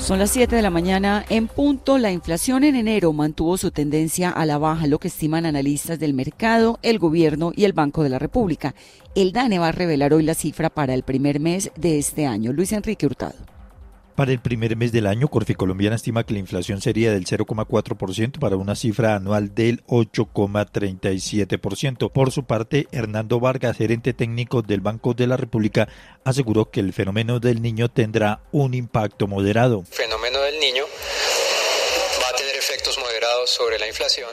Son las 7 de la mañana en punto. La inflación en enero mantuvo su tendencia a la baja, lo que estiman analistas del mercado, el gobierno y el Banco de la República. El DANE va a revelar hoy la cifra para el primer mes de este año. Luis Enrique Hurtado. Para el primer mes del año, Corfi Colombiana estima que la inflación sería del 0,4% para una cifra anual del 8,37%. Por su parte, Hernando Vargas, gerente técnico del Banco de la República, aseguró que el fenómeno del niño tendrá un impacto moderado. Fenómeno del niño va a tener efectos moderados sobre la inflación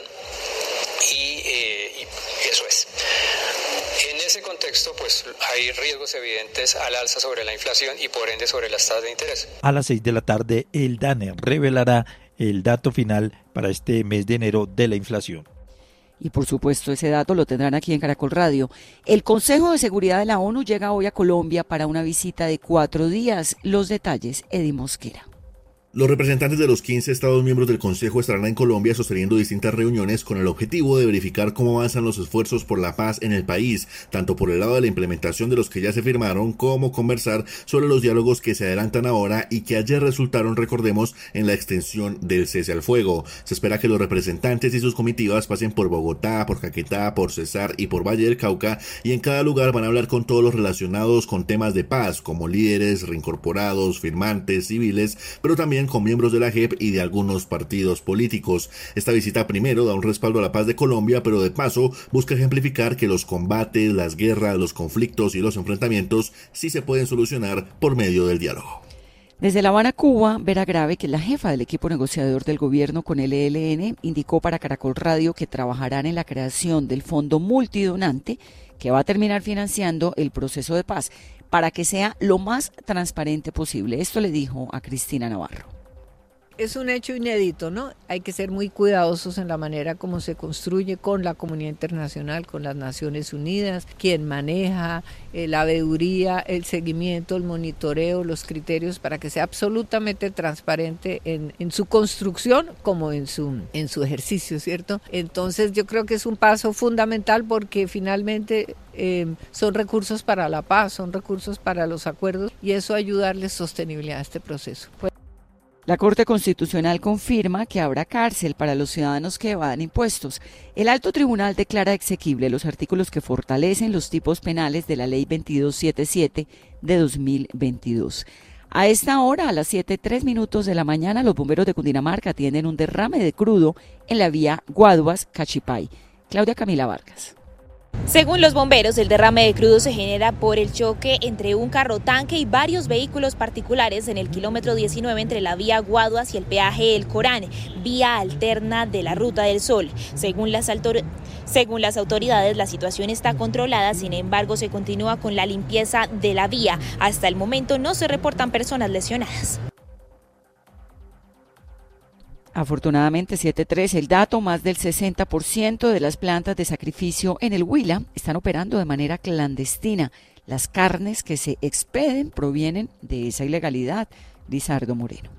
contexto, pues hay riesgos evidentes al alza sobre la inflación y por ende sobre las tasas de interés. A las 6 de la tarde, el DANE revelará el dato final para este mes de enero de la inflación. Y por supuesto, ese dato lo tendrán aquí en Caracol Radio. El Consejo de Seguridad de la ONU llega hoy a Colombia para una visita de cuatro días. Los detalles, Eddie Mosquera. Los representantes de los 15 Estados miembros del Consejo estarán en Colombia sosteniendo distintas reuniones con el objetivo de verificar cómo avanzan los esfuerzos por la paz en el país, tanto por el lado de la implementación de los que ya se firmaron, como conversar sobre los diálogos que se adelantan ahora y que ayer resultaron, recordemos, en la extensión del cese al fuego. Se espera que los representantes y sus comitivas pasen por Bogotá, por Caquetá, por Cesar y por Valle del Cauca, y en cada lugar van a hablar con todos los relacionados con temas de paz, como líderes, reincorporados, firmantes, civiles, pero también con miembros de la JEP y de algunos partidos políticos. Esta visita primero da un respaldo a la paz de Colombia, pero de paso busca ejemplificar que los combates, las guerras, los conflictos y los enfrentamientos sí se pueden solucionar por medio del diálogo. Desde La Habana, Cuba, Vera Grave, que es la jefa del equipo negociador del gobierno con el ELN, indicó para Caracol Radio que trabajarán en la creación del fondo multidonante que va a terminar financiando el proceso de paz para que sea lo más transparente posible. Esto le dijo a Cristina Navarro es un hecho inédito, ¿no? Hay que ser muy cuidadosos en la manera como se construye con la comunidad internacional, con las Naciones Unidas, quien maneja eh, la veeduría, el seguimiento, el monitoreo, los criterios para que sea absolutamente transparente en, su construcción como en su, en su ejercicio, ¿cierto? Entonces yo creo que es un paso fundamental porque finalmente eh, son recursos para la paz, son recursos para los acuerdos y eso ayuda a darle sostenibilidad a este proceso. La Corte Constitucional confirma que habrá cárcel para los ciudadanos que evadan impuestos. El alto tribunal declara exequible los artículos que fortalecen los tipos penales de la Ley 2277 de 2022. A esta hora, a las 7.3 minutos de la mañana, los bomberos de Cundinamarca tienen un derrame de crudo en la vía Guaduas-Cachipay. Claudia Camila Vargas. Según los bomberos, el derrame de crudo se genera por el choque entre un carro tanque y varios vehículos particulares en el kilómetro 19 entre la vía Guaduas y el peaje El Corán, vía alterna de la Ruta del Sol. Según las autoridades, la situación está controlada, sin embargo, se continúa con la limpieza de la vía. Hasta el momento no se reportan personas lesionadas. Afortunadamente, 7.3, el dato, más del 60% de las plantas de sacrificio en el Huila están operando de manera clandestina. Las carnes que se expeden provienen de esa ilegalidad. Lizardo Moreno.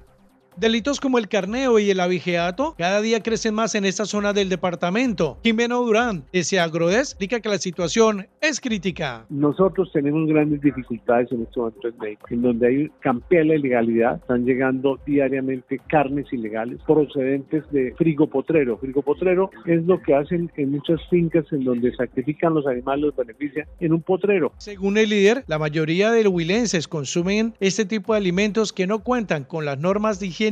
Delitos como el carneo y el abigeato cada día crecen más en esta zona del departamento. Jimeno Durán, ese Agrodes, explica que la situación es crítica. Nosotros tenemos grandes dificultades en estos momentos en México, en donde hay campea la ilegalidad, están llegando diariamente carnes ilegales procedentes de frigopotrero. Frigopotrero es lo que hacen en muchas fincas en donde sacrifican los animales, los benefician en un potrero. Según el líder, la mayoría de los huilenses consumen este tipo de alimentos que no cuentan con las normas de higiene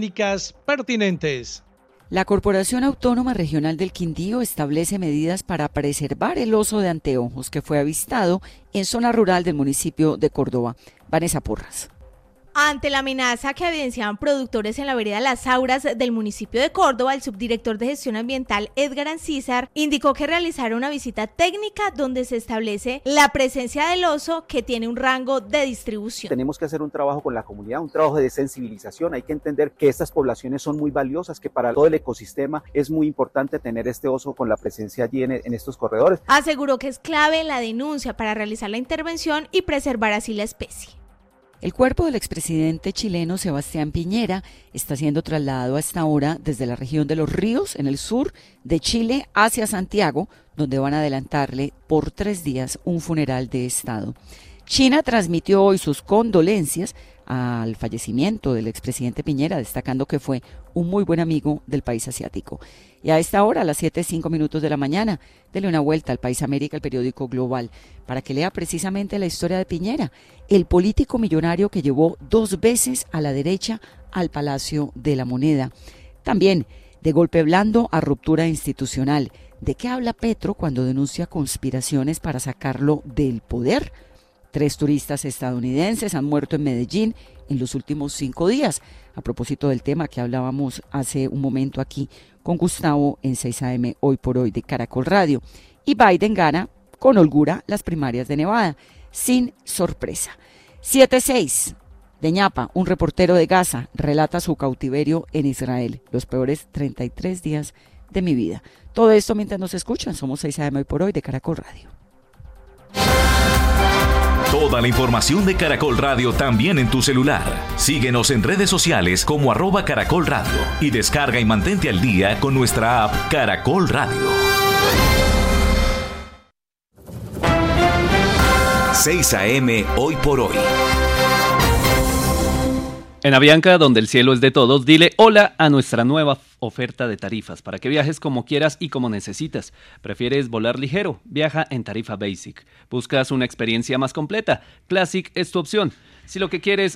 pertinentes. La Corporación Autónoma Regional del Quindío establece medidas para preservar el oso de anteojos que fue avistado en zona rural del municipio de Córdoba. Vanessa Porras. Ante la amenaza que evidenciaban productores en la vereda Las Auras del municipio de Córdoba, el subdirector de gestión ambiental Edgar Ancísar indicó que realizaron una visita técnica donde se establece la presencia del oso que tiene un rango de distribución. Tenemos que hacer un trabajo con la comunidad, un trabajo de sensibilización. Hay que entender que estas poblaciones son muy valiosas, que para todo el ecosistema es muy importante tener este oso con la presencia allí en, en estos corredores. Aseguró que es clave la denuncia para realizar la intervención y preservar así la especie. El cuerpo del expresidente chileno Sebastián Piñera está siendo trasladado a esta hora desde la región de Los Ríos, en el sur de Chile, hacia Santiago, donde van a adelantarle por tres días un funeral de Estado. China transmitió hoy sus condolencias al fallecimiento del expresidente Piñera, destacando que fue un muy buen amigo del país asiático. Y a esta hora, a las 7, 5 minutos de la mañana, dele una vuelta al País América, el periódico Global, para que lea precisamente la historia de Piñera, el político millonario que llevó dos veces a la derecha al Palacio de la Moneda. También, de golpe blando a ruptura institucional. ¿De qué habla Petro cuando denuncia conspiraciones para sacarlo del poder? Tres turistas estadounidenses han muerto en Medellín en los últimos cinco días, a propósito del tema que hablábamos hace un momento aquí con Gustavo en 6am hoy por hoy de Caracol Radio. Y Biden gana con holgura las primarias de Nevada, sin sorpresa. 7-6. De ñapa, un reportero de Gaza relata su cautiverio en Israel, los peores 33 días de mi vida. Todo esto mientras nos escuchan, somos 6 AM hoy por hoy de Caracol Radio. Toda la información de Caracol Radio también en tu celular. Síguenos en redes sociales como arroba Caracol Radio y descarga y mantente al día con nuestra app Caracol Radio. 6 AM hoy por hoy. En Avianca, donde el cielo es de todos, dile hola a nuestra nueva oferta de tarifas para que viajes como quieras y como necesitas. ¿Prefieres volar ligero? Viaja en tarifa Basic. ¿Buscas una experiencia más completa? Classic es tu opción. Si lo que quieres es